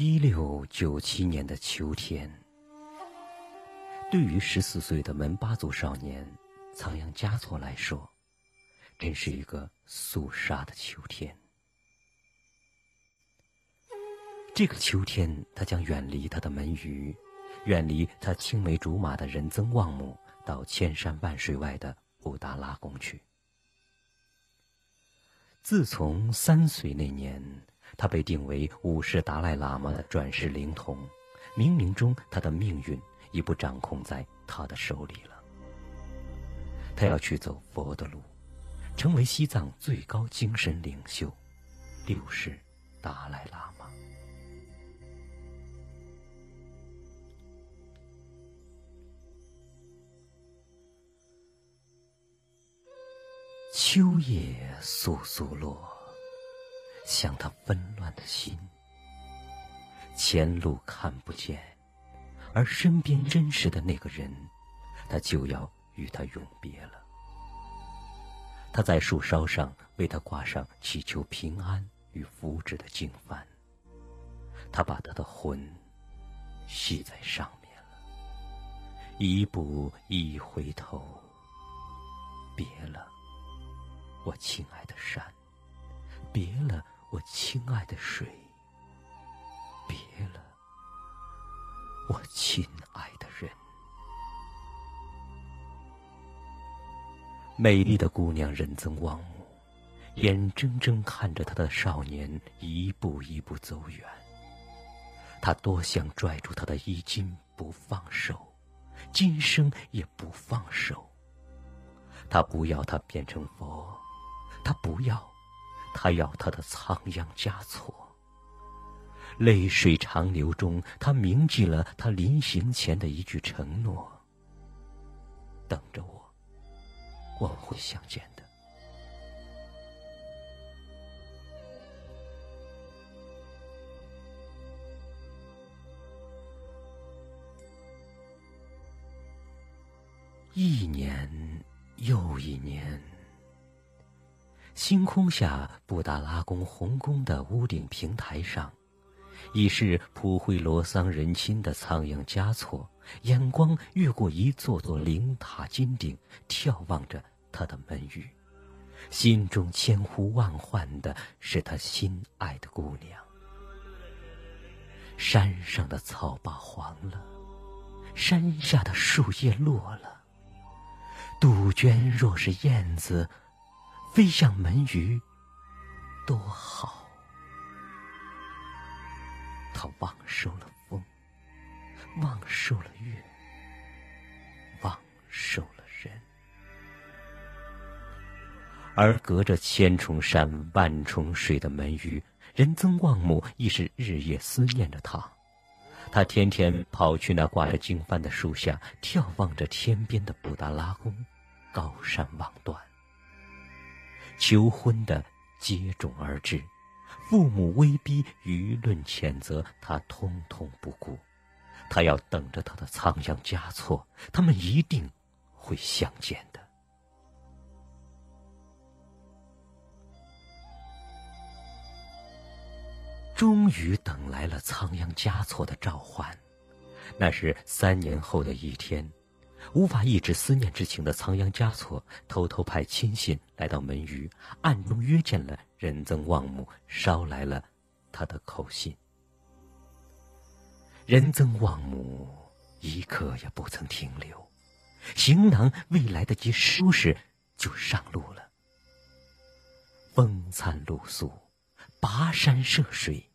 一六九七年的秋天，对于十四岁的门巴族少年仓央嘉措来说，真是一个肃杀的秋天。这个秋天，他将远离他的门隅，远离他青梅竹马的仁增旺姆，到千山万水外的布达拉宫去。自从三岁那年，他被定为五世达赖喇嘛的转世灵童，冥冥中他的命运已不掌控在他的手里了。他要去走佛的路，成为西藏最高精神领袖——六世达赖喇嘛。秋叶簌簌落，像他纷乱的心。前路看不见，而身边真实的那个人，他就要与他永别了。他在树梢上为他挂上祈求平安与福祉的经幡，他把他的魂系在上面了。一步一回头，别了。我亲爱的山，别了；我亲爱的水，别了；我亲爱的人。美丽的姑娘仁增旺姆，眼睁睁看着她的少年一步一步走远。他多想拽住她的衣襟不放手，今生也不放手。他不要她变成佛。他不要，他要他的仓央嘉措。泪水长流中，他铭记了他临行前的一句承诺：“等着我，我们会相见的。”一年又一年。星空下，布达拉宫红宫的屋顶平台上，已是普惠罗桑人亲的仓央嘉措，眼光越过一座座灵塔金顶，眺望着他的门隅，心中千呼万唤的是他心爱的姑娘。山上的草把黄了，山下的树叶落了，杜鹃若是燕子。飞向门隅，多好！他忘收了风，忘收了月，忘收了人。而隔着千重山万重水的门隅，仁增旺姆亦是日夜思念着他。他天天跑去那挂着经幡的树下，眺望着天边的布达拉宫，高山望断。求婚的接踵而至，父母威逼，舆论谴责，他通通不顾。他要等着他的仓央嘉措，他们一定会相见的。终于等来了仓央嘉措的召唤，那是三年后的一天。无法抑制思念之情的仓央嘉措，偷偷派亲信来到门隅，暗中约见了仁增旺姆，捎来了他的口信。仁增旺姆一刻也不曾停留，行囊未来得及收拾，就上路了。风餐露宿，跋山涉水，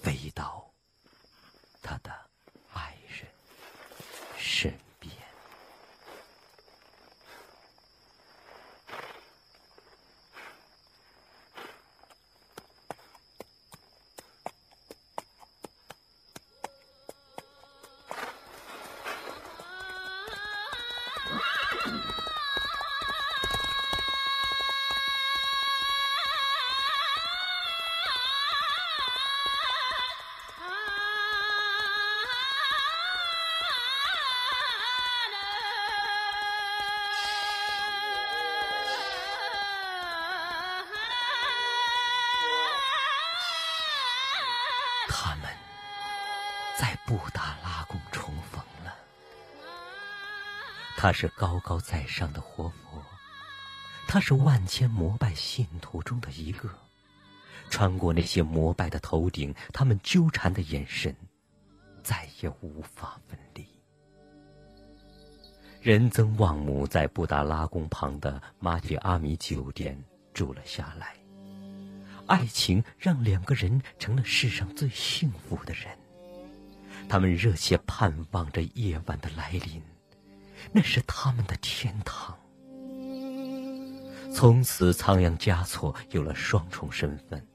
飞到他的爱人身。布达拉宫重逢了。他是高高在上的活佛，他是万千膜拜信徒中的一个。穿过那些膜拜的头顶，他们纠缠的眼神，再也无法分离。仁增旺姆在布达拉宫旁的马吉阿米酒店住了下来。爱情让两个人成了世上最幸福的人，他们热切盼望着夜晚的来临，那是他们的天堂。从此，仓央嘉措有了双重身份。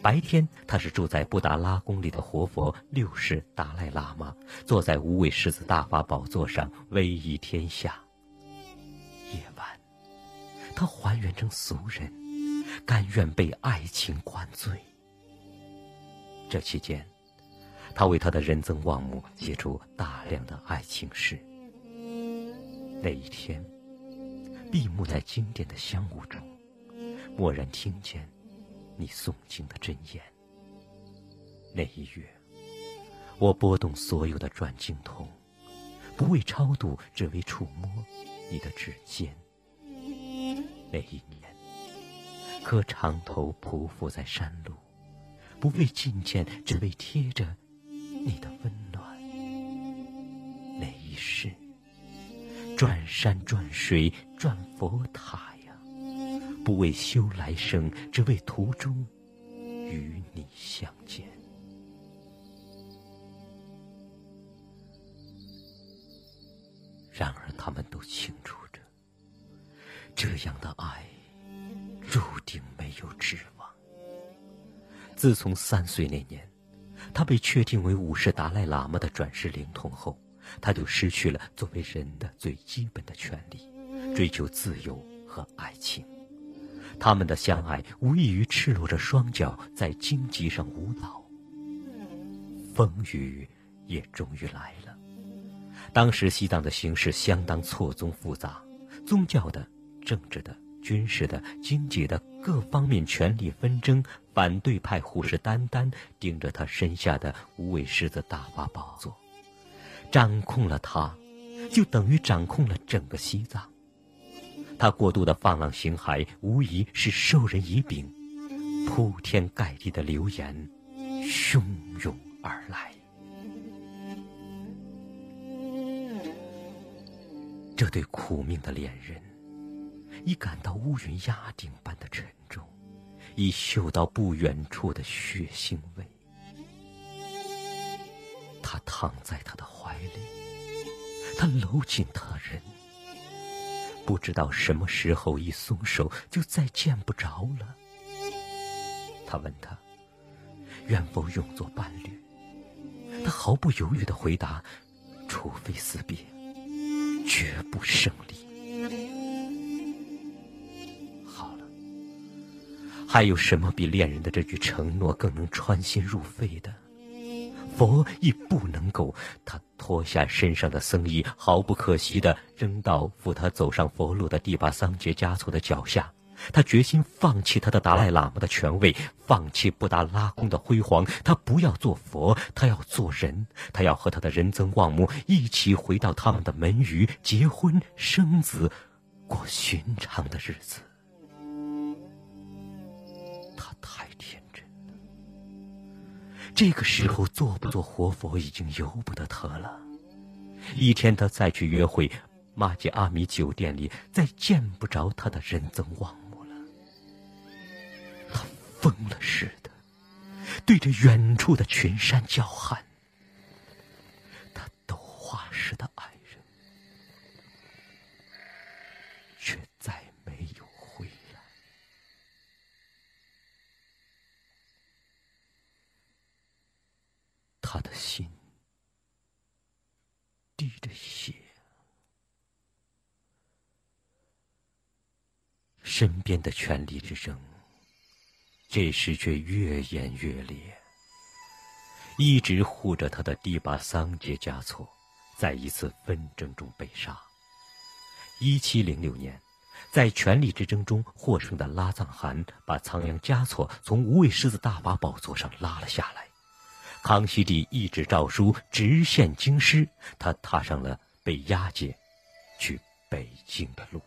白天，他是住在布达拉宫里的活佛六世达赖喇嘛，坐在无畏狮子大法宝座上威仪天下。夜晚，他还原成俗人，甘愿被爱情灌醉。这期间，他为他的仁增旺姆写出大量的爱情诗。那一天，闭目在经典的香雾中，蓦然听见。你诵经的真言。那一月，我拨动所有的转经筒，不为超度，只为触摸你的指尖。那一年，磕长头匍匐在山路，不为觐见，只为贴着你的温暖。那一世，转山转水转佛塔呀。不为修来生，只为途中与你相见。然而，他们都清楚着，这样的爱注定没有指望。自从三岁那年，他被确定为五世达赖喇嘛的转世灵童后，他就失去了作为人的最基本的权利——追求自由和爱情。他们的相爱无异于赤裸着双脚在荆棘上舞蹈。风雨也终于来了。当时西藏的形势相当错综复杂，宗教的、政治的、军事的、经济的各方面权力纷争，反对派虎视眈眈盯着他身下的无畏狮子大法宝座，掌控了他，就等于掌控了整个西藏。他过度的放浪形骸，无疑是授人以柄，铺天盖地的流言汹涌而来。这对苦命的恋人，已感到乌云压顶般的沉重，已嗅到不远处的血腥味。他躺在他的怀里，他搂紧他人。不知道什么时候一松手，就再见不着了。他问他，愿否永做伴侣？他毫不犹豫的回答：除非死别，绝不胜利。还有什么比恋人的这句承诺更能穿心入肺的？佛亦不能够，他脱下身上的僧衣，毫不可惜地扔到扶他走上佛路的第八桑杰嘉措的脚下。他决心放弃他的达赖喇嘛的权位，放弃布达拉宫的辉煌。他不要做佛，他要做人。他要和他的仁增旺姆一起回到他们的门隅，结婚生子，过寻常的日子。这个时候做不做活佛已经由不得他了。一天他再去约会，玛吉阿米酒店里再见不着他的仁增旺姆了。他疯了似的，对着远处的群山叫喊。他斗化时的爱人，却在没有。他的心滴着血，身边的权力之争，这时却越演越烈。一直护着他的第八桑杰嘉措，在一次纷争中被杀。一七零六年，在权力之争中获胜的拉藏汗把仓央嘉措从无畏狮子大法宝座上拉了下来。康熙帝一纸诏书直线京师，他踏上了被押解去北京的路。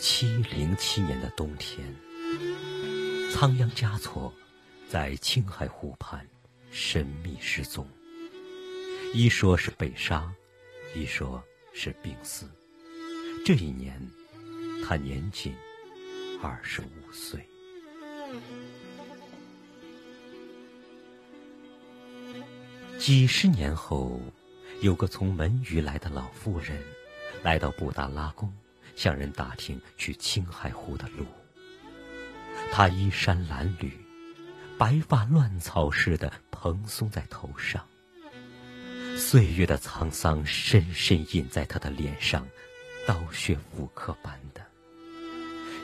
七零七年的冬天，仓央嘉措在青海湖畔神秘失踪。一说是被杀，一说是病死。这一年，他年仅二十五岁。几十年后，有个从门隅来的老妇人，来到布达拉宫。向人打听去青海湖的路。他衣衫褴褛，白发乱草似的蓬松在头上。岁月的沧桑深深印在他的脸上，刀削斧刻般的。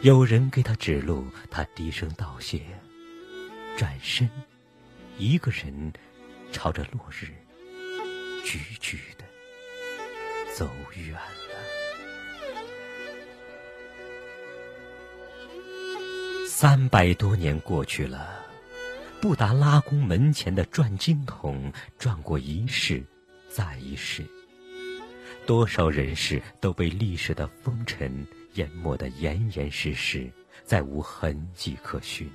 有人给他指路，他低声道谢，转身，一个人朝着落日，徐徐的走远。三百多年过去了，布达拉宫门前的转经筒转过一世，再一世，多少人事都被历史的风尘淹没得严严实实，再无痕迹可寻。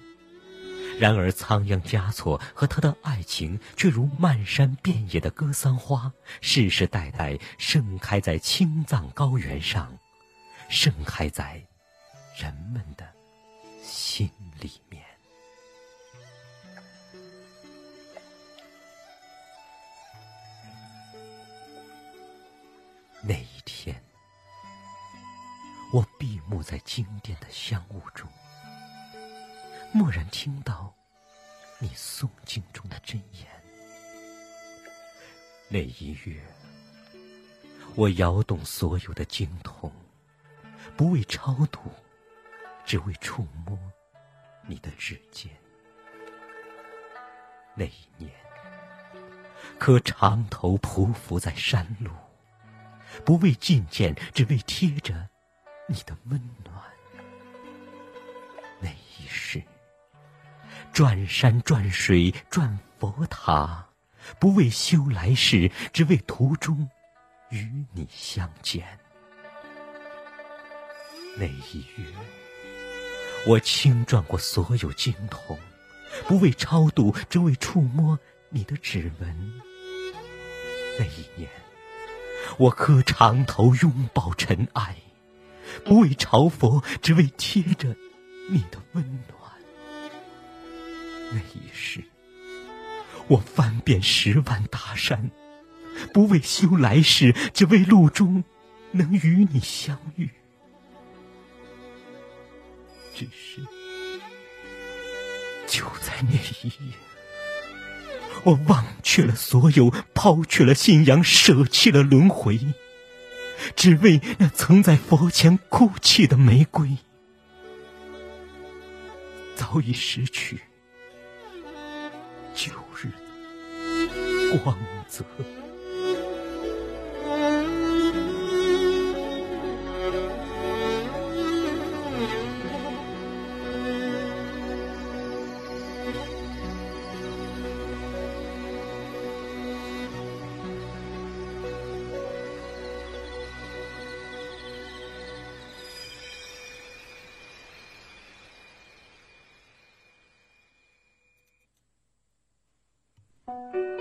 然而，仓央嘉措和他的爱情却如漫山遍野的格桑花，世世代代盛开在青藏高原上，盛开在人们的。心里面，那一天，我闭目在经殿的香雾中，蓦然听到你诵经中的真言。那一月，我摇动所有的经筒，不为超度。只为触摸你的指尖。那一年，可长头匍匐在山路，不为觐见，只为贴着你的温暖。那一世，转山转水转佛塔，不为修来世，只为途中与你相见。那一月。我轻转过所有经筒，不为超度，只为触摸你的指纹。那一年，我磕长头拥抱尘埃，不为朝佛，只为贴着你的温暖。那一世，我翻遍十万大山，不为修来世，只为路中能与你相遇。只是，就在那一夜，我忘却了所有，抛去了信仰，舍弃了轮回，只为那曾在佛前哭泣的玫瑰，早已失去旧日的光泽。Música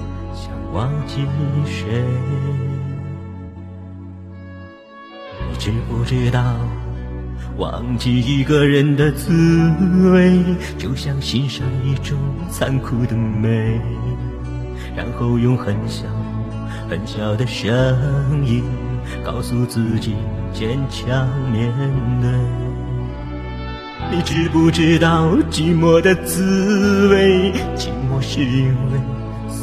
忘记谁？你知不知道忘记一个人的滋味，就像欣赏一种残酷的美，然后用很小很小的声音告诉自己坚强面对。你知不知道寂寞的滋味？寂寞是因为